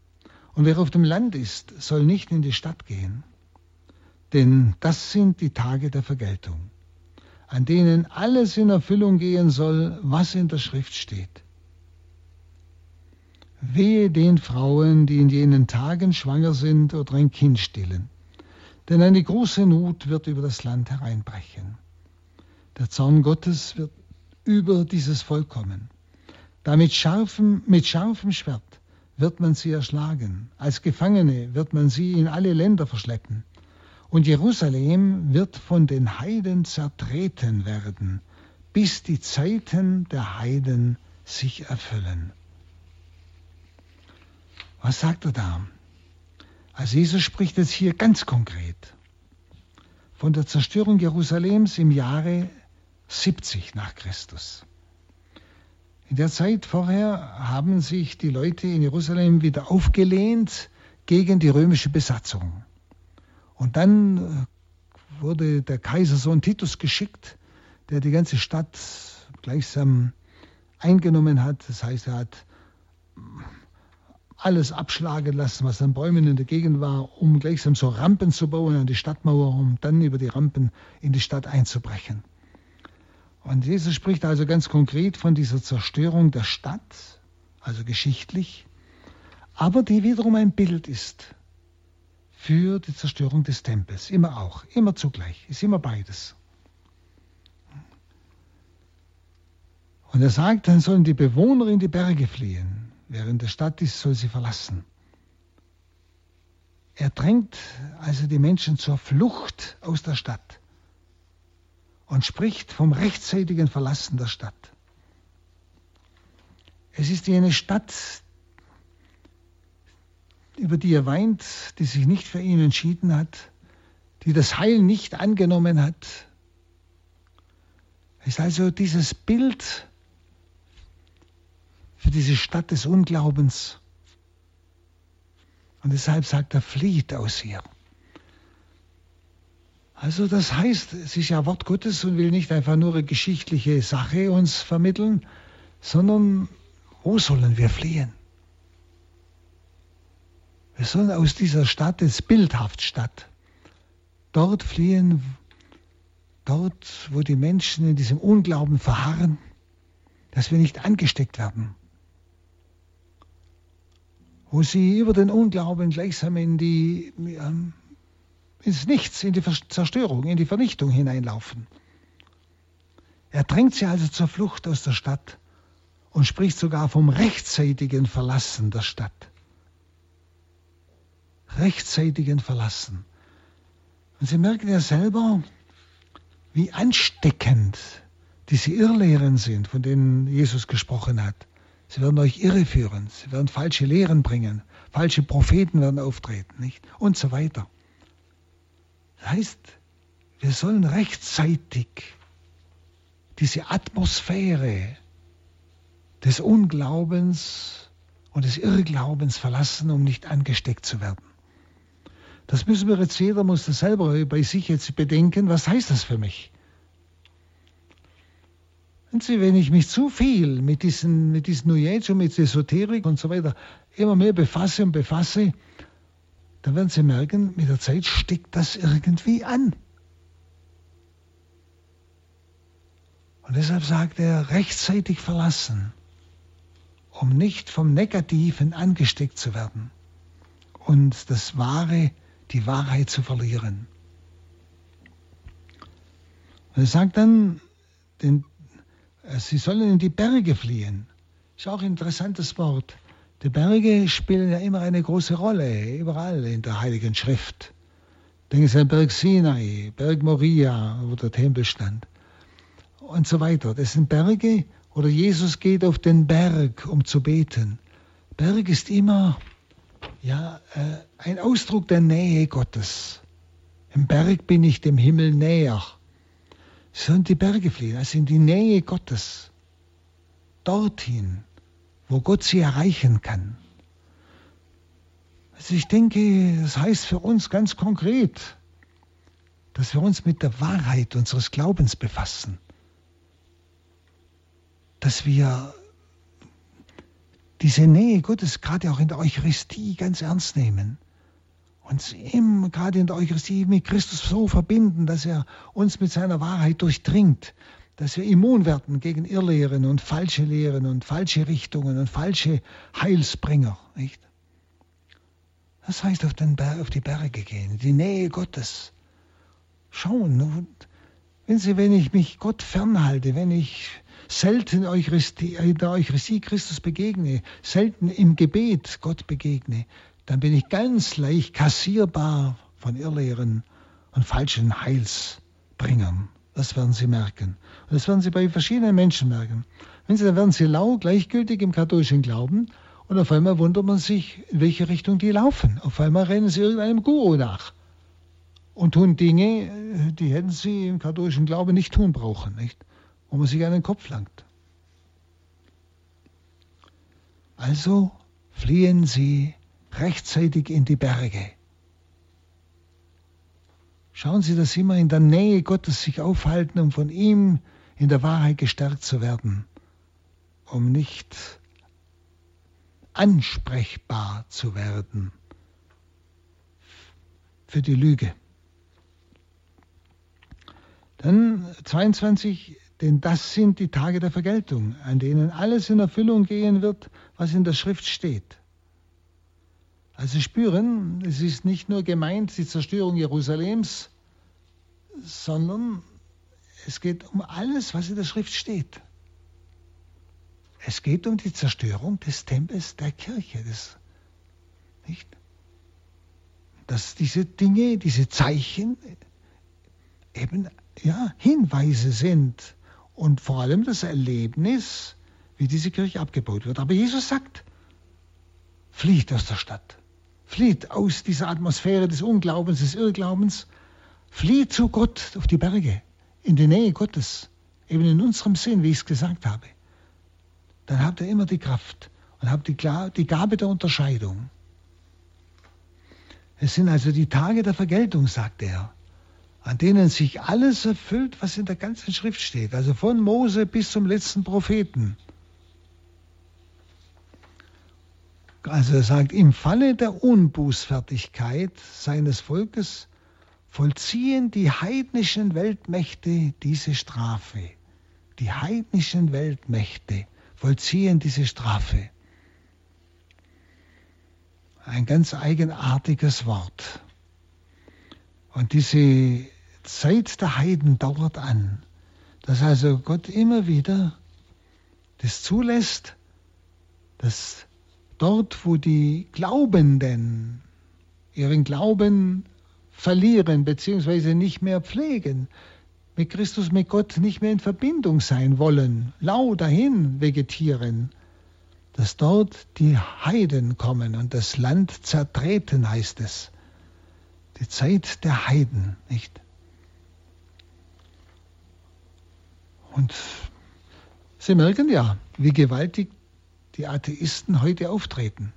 Und wer auf dem Land ist, soll nicht in die Stadt gehen. Denn das sind die Tage der Vergeltung, an denen alles in Erfüllung gehen soll, was in der Schrift steht. Wehe den Frauen, die in jenen Tagen schwanger sind oder ein Kind stillen, denn eine große Not wird über das Land hereinbrechen. Der Zorn Gottes wird über dieses Volk kommen. Da mit scharfem, mit scharfem Schwert wird man sie erschlagen. Als Gefangene wird man sie in alle Länder verschleppen. Und Jerusalem wird von den Heiden zertreten werden, bis die Zeiten der Heiden sich erfüllen. Was sagt er da? Also Jesus spricht jetzt hier ganz konkret von der Zerstörung Jerusalems im Jahre 70 nach Christus. In der Zeit vorher haben sich die Leute in Jerusalem wieder aufgelehnt gegen die römische Besatzung. Und dann äh, wurde der Kaisersohn Titus geschickt, der die ganze Stadt gleichsam eingenommen hat. Das heißt, er hat alles abschlagen lassen, was an Bäumen in der Gegend war, um gleichsam so Rampen zu bauen an die Stadtmauer, um dann über die Rampen in die Stadt einzubrechen. Und Jesus spricht also ganz konkret von dieser Zerstörung der Stadt, also geschichtlich, aber die wiederum ein Bild ist für die Zerstörung des Tempels. Immer auch, immer zugleich, ist immer beides. Und er sagt, dann sollen die Bewohner in die Berge fliehen. In der Stadt ist, soll sie verlassen. Er drängt also die Menschen zur Flucht aus der Stadt und spricht vom rechtzeitigen Verlassen der Stadt. Es ist jene Stadt, über die er weint, die sich nicht für ihn entschieden hat, die das Heil nicht angenommen hat. Es ist also dieses Bild für diese Stadt des Unglaubens. Und deshalb sagt er, flieht aus ihr. Also das heißt, es ist ja Wort Gottes und will nicht einfach nur eine geschichtliche Sache uns vermitteln, sondern wo sollen wir fliehen? Wir sollen aus dieser Stadt, jetzt bildhaft Stadt, dort fliehen, dort, wo die Menschen in diesem Unglauben verharren, dass wir nicht angesteckt werden. Wo sie über den Unglauben gleichsam in die, ähm, ins Nichts, in die Zerstörung, in die Vernichtung hineinlaufen. Er drängt sie also zur Flucht aus der Stadt und spricht sogar vom rechtzeitigen Verlassen der Stadt. Rechtzeitigen Verlassen. Und Sie merken ja selber, wie ansteckend diese Irrlehren sind, von denen Jesus gesprochen hat. Sie werden euch irreführen, sie werden falsche Lehren bringen, falsche Propheten werden auftreten, nicht? Und so weiter. Das heißt, wir sollen rechtzeitig diese Atmosphäre des Unglaubens und des Irrglaubens verlassen, um nicht angesteckt zu werden. Das müssen wir jetzt, jeder muss das selber bei sich jetzt bedenken, was heißt das für mich? Und Sie, wenn ich mich zu viel mit diesen, mit diesen New Age und mit Esoterik und so weiter immer mehr befasse und befasse, dann werden Sie merken, mit der Zeit steckt das irgendwie an. Und deshalb sagt er, rechtzeitig verlassen, um nicht vom Negativen angesteckt zu werden und das Wahre, die Wahrheit zu verlieren. Und er sagt dann, den, äh, sie sollen in die Berge fliehen. Ist auch ein interessantes Wort. Die Berge spielen ja immer eine große Rolle, überall in der Heiligen Schrift. Denken Sie an Berg Sinai, Berg Moria, wo der Tempel stand und so weiter. Das sind Berge oder Jesus geht auf den Berg, um zu beten. Berg ist immer ja, äh, ein Ausdruck der Nähe Gottes. Im Berg bin ich dem Himmel näher. Sollen die Berge fliehen, also in die Nähe Gottes. Dorthin, wo Gott sie erreichen kann. Also ich denke, das heißt für uns ganz konkret, dass wir uns mit der Wahrheit unseres Glaubens befassen. Dass wir diese Nähe Gottes gerade auch in der Eucharistie ganz ernst nehmen. Uns immer gerade in der Eucharistie mit Christus so verbinden, dass er uns mit seiner Wahrheit durchdringt, dass wir immun werden gegen Irrlehren und falsche Lehren und falsche Richtungen und falsche Heilsbringer. Nicht? Das heißt, auf, den Berg, auf die Berge gehen, die Nähe Gottes. Schauen. Und wenn Sie, wenn ich mich Gott fernhalte, wenn ich selten Eucharistie, in der Eucharistie Christus begegne, selten im Gebet Gott begegne, dann bin ich ganz leicht kassierbar von Irrlehren und falschen Heilsbringern. Das werden Sie merken. Und das werden Sie bei verschiedenen Menschen merken. Wenn Sie, dann werden Sie lau, gleichgültig im katholischen Glauben und auf einmal wundert man sich, in welche Richtung die laufen. Auf einmal rennen sie irgendeinem Guru nach und tun Dinge, die hätten sie im katholischen Glauben nicht tun brauchen, nicht? wo man sich an den Kopf langt. Also fliehen sie rechtzeitig in die Berge. Schauen Sie, dass Sie immer in der Nähe Gottes sich aufhalten, um von ihm in der Wahrheit gestärkt zu werden, um nicht ansprechbar zu werden für die Lüge. Dann 22, denn das sind die Tage der Vergeltung, an denen alles in Erfüllung gehen wird, was in der Schrift steht. Also spüren, es ist nicht nur gemeint die Zerstörung Jerusalems, sondern es geht um alles, was in der Schrift steht. Es geht um die Zerstörung des Tempels der Kirche. Das, nicht? Dass diese Dinge, diese Zeichen eben ja, Hinweise sind und vor allem das Erlebnis, wie diese Kirche abgebaut wird. Aber Jesus sagt, flieht aus der Stadt, flieht aus dieser Atmosphäre des Unglaubens, des Irrglaubens, flieht zu Gott auf die Berge, in die Nähe Gottes, eben in unserem Sinn, wie ich es gesagt habe dann habt ihr immer die Kraft und habt die, Gabe der Unterscheidung. Es sind also die Tage der Vergeltung, sagt er, an denen sich alles erfüllt, was in der ganzen Schrift steht, also von Mose bis zum letzten Propheten. Also er sagt, im Falle der Unbußfertigkeit seines Volkes vollziehen die heidnischen Weltmächte diese Strafe. Die heidnischen Weltmächte vollziehen diese Strafe. Ein ganz eigenartiges Wort. Und diese Zeit der Heiden dauert an, dass also Gott immer wieder das zulässt, dass dort, wo die Glaubenden ihren Glauben verlieren bzw. nicht mehr pflegen, mit Christus, mit Gott nicht mehr in Verbindung sein wollen, lau dahin vegetieren, dass dort die Heiden kommen und das Land zertreten, heißt es. Die Zeit der Heiden, nicht? Und Sie merken ja, wie gewaltig die Atheisten heute auftreten.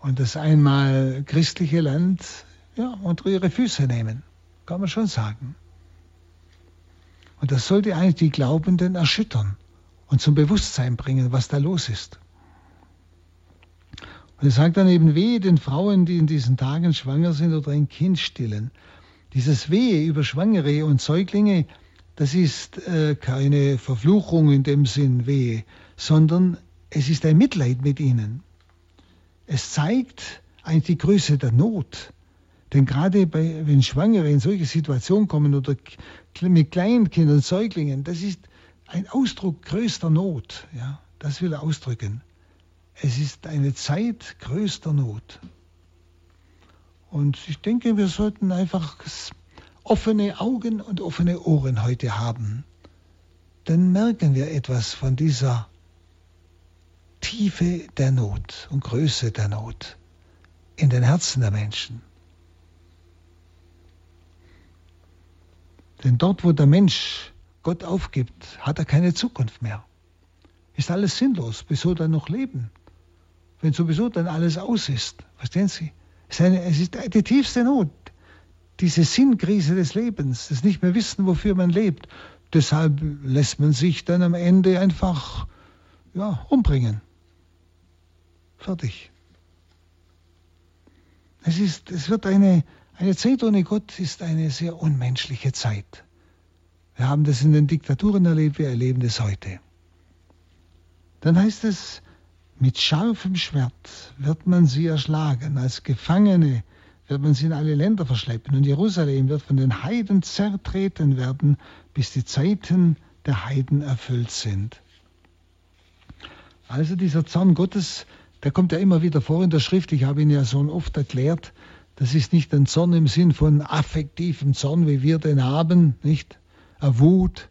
Und das einmal christliche Land ja, unter ihre Füße nehmen kann man schon sagen. Und das sollte eigentlich die Glaubenden erschüttern und zum Bewusstsein bringen, was da los ist. Und er sagt dann eben wehe den Frauen, die in diesen Tagen schwanger sind oder ein Kind stillen. Dieses Wehe über Schwangere und Säuglinge das ist äh, keine Verfluchung in dem Sinn weh, sondern es ist ein Mitleid mit ihnen. Es zeigt eigentlich die Größe der Not. Denn gerade bei, wenn Schwangere in solche Situationen kommen oder mit Kleinkindern, Säuglingen, das ist ein Ausdruck größter Not. Ja, das will er ausdrücken. Es ist eine Zeit größter Not. Und ich denke, wir sollten einfach offene Augen und offene Ohren heute haben. Dann merken wir etwas von dieser Tiefe der Not und Größe der Not in den Herzen der Menschen. Denn dort, wo der Mensch Gott aufgibt, hat er keine Zukunft mehr. Ist alles sinnlos. Wieso dann noch leben? Wenn sowieso dann alles aus ist. Verstehen Sie? Es ist, eine, es ist die tiefste Not. Diese Sinnkrise des Lebens, das nicht mehr wissen, wofür man lebt. Deshalb lässt man sich dann am Ende einfach ja, umbringen. Fertig. Es, ist, es wird eine, eine Zeit ohne Gott ist eine sehr unmenschliche Zeit. Wir haben das in den Diktaturen erlebt, wir erleben das heute. Dann heißt es, mit scharfem Schwert wird man sie erschlagen, als Gefangene wird man sie in alle Länder verschleppen und Jerusalem wird von den Heiden zertreten werden, bis die Zeiten der Heiden erfüllt sind. Also dieser Zorn Gottes, der kommt ja immer wieder vor in der Schrift. Ich habe ihn ja so oft erklärt. Das ist nicht ein Zorn im Sinn von affektivem Zorn, wie wir den haben, nicht? Eine Wut,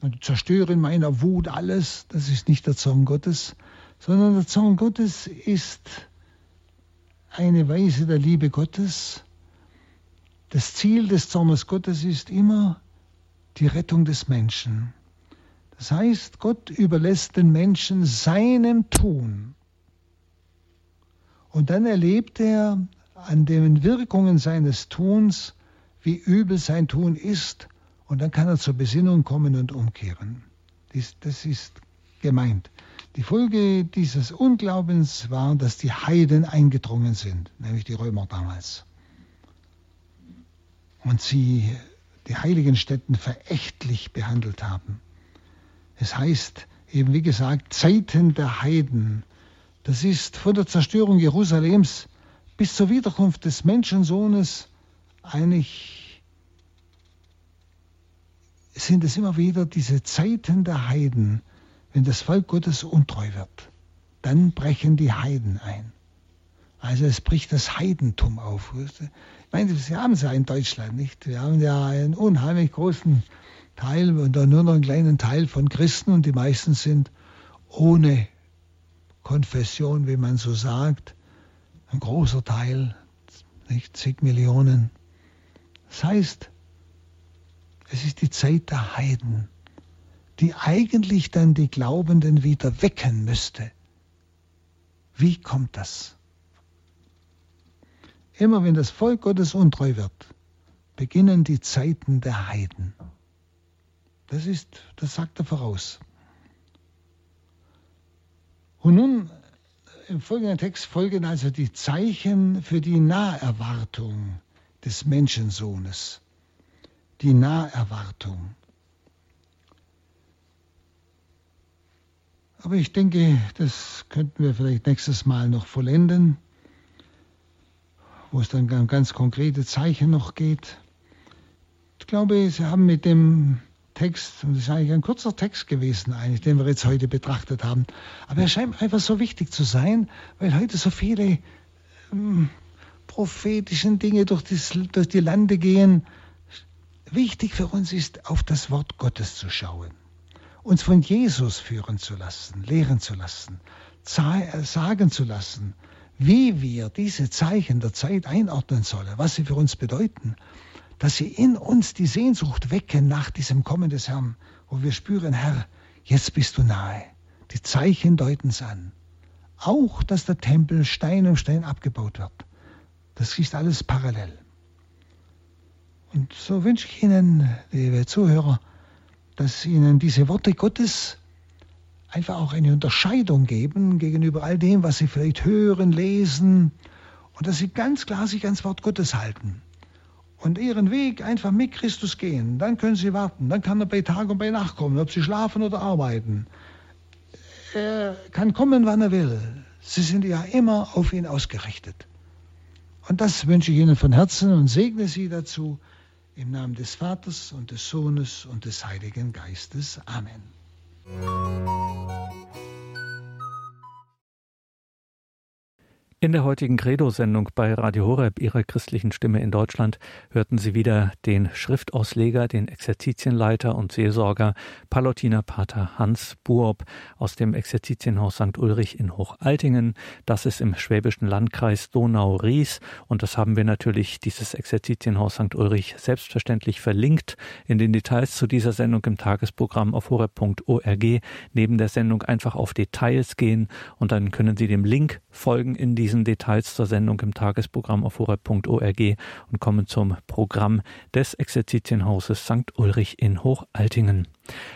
und zerstören meiner Wut alles. Das ist nicht der Zorn Gottes, sondern der Zorn Gottes ist eine Weise der Liebe Gottes. Das Ziel des Zornes Gottes ist immer die Rettung des Menschen. Das heißt, Gott überlässt den Menschen seinem Tun. Und dann erlebt er an den Wirkungen seines Tuns, wie übel sein Tun ist, und dann kann er zur Besinnung kommen und umkehren. Das, das ist gemeint. Die Folge dieses Unglaubens war, dass die Heiden eingedrungen sind, nämlich die Römer damals. Und sie die heiligen Städten verächtlich behandelt haben. Es heißt eben, wie gesagt, Zeiten der Heiden. Das ist von der Zerstörung Jerusalems bis zur Wiederkunft des Menschensohnes eigentlich sind es immer wieder diese Zeiten der Heiden, wenn das Volk Gottes untreu wird, dann brechen die Heiden ein. Also es bricht das Heidentum auf. Ich meine, Sie haben es ja in Deutschland nicht. Wir haben ja einen unheimlich großen Teil und nur noch einen kleinen Teil von Christen und die meisten sind ohne Konfession, wie man so sagt. Ein großer Teil, nicht zig Millionen. Das heißt, es ist die Zeit der Heiden die eigentlich dann die Glaubenden wieder wecken müsste. Wie kommt das? Immer wenn das Volk Gottes untreu wird, beginnen die Zeiten der Heiden. Das ist, das sagt er voraus. Und nun im folgenden Text folgen also die Zeichen für die Naherwartung des Menschensohnes. Die Naherwartung. Aber ich denke, das könnten wir vielleicht nächstes Mal noch vollenden, wo es dann um ganz konkrete Zeichen noch geht. Ich glaube, Sie haben mit dem Text, und das ist eigentlich ein kurzer Text gewesen, eigentlich, den wir jetzt heute betrachtet haben, aber er scheint einfach so wichtig zu sein, weil heute so viele ähm, prophetischen Dinge durch, das, durch die Lande gehen. Wichtig für uns ist, auf das Wort Gottes zu schauen. Uns von Jesus führen zu lassen, lehren zu lassen, äh, sagen zu lassen, wie wir diese Zeichen der Zeit einordnen sollen, was sie für uns bedeuten, dass sie in uns die Sehnsucht wecken nach diesem Kommen des Herrn, wo wir spüren, Herr, jetzt bist du nahe. Die Zeichen deuten es an. Auch, dass der Tempel Stein um Stein abgebaut wird. Das ist alles parallel. Und so wünsche ich Ihnen, liebe Zuhörer, dass ihnen diese Worte Gottes einfach auch eine Unterscheidung geben gegenüber all dem, was sie vielleicht hören, lesen und dass sie ganz klar sich ans Wort Gottes halten und ihren Weg einfach mit Christus gehen, dann können sie warten. Dann kann er bei Tag und bei Nacht kommen, ob sie schlafen oder arbeiten. Er kann kommen, wann er will. Sie sind ja immer auf ihn ausgerichtet. Und das wünsche ich Ihnen von Herzen und segne Sie dazu im Namen des Vaters und des Sohnes und des Heiligen Geistes. Amen. In der heutigen Credo-Sendung bei Radio Horeb, Ihrer christlichen Stimme in Deutschland, hörten Sie wieder den Schriftausleger, den Exerzitienleiter und Seelsorger Palotiner Pater Hans Buob aus dem Exerzitienhaus St. Ulrich in Hochaltingen. Das ist im schwäbischen Landkreis Donau-Ries und das haben wir natürlich, dieses Exerzitienhaus St. Ulrich, selbstverständlich verlinkt in den Details zu dieser Sendung im Tagesprogramm auf horeb.org. Neben der Sendung einfach auf Details gehen und dann können Sie dem Link folgen in die diesen Details zur Sendung im Tagesprogramm auf horeb.org und kommen zum Programm des Exerzitienhauses St. Ulrich in Hochaltingen.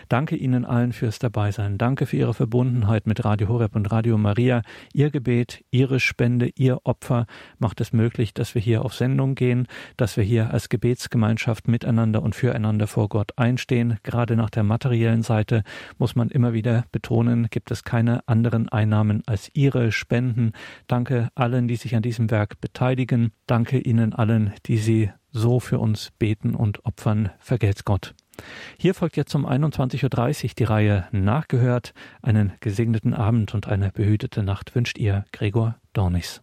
Danke Ihnen allen fürs Dabeisein. Danke für Ihre Verbundenheit mit Radio Horeb und Radio Maria. Ihr Gebet, Ihre Spende, Ihr Opfer macht es möglich, dass wir hier auf Sendung gehen, dass wir hier als Gebetsgemeinschaft miteinander und füreinander vor Gott einstehen. Gerade nach der materiellen Seite muss man immer wieder betonen, gibt es keine anderen Einnahmen als Ihre Spenden. Danke allen, die sich an diesem Werk beteiligen. Danke Ihnen allen, die Sie so für uns beten und opfern. Vergelt's Gott. Hier folgt jetzt um 21.30 Uhr die Reihe Nachgehört. Einen gesegneten Abend und eine behütete Nacht wünscht ihr Gregor Dornis.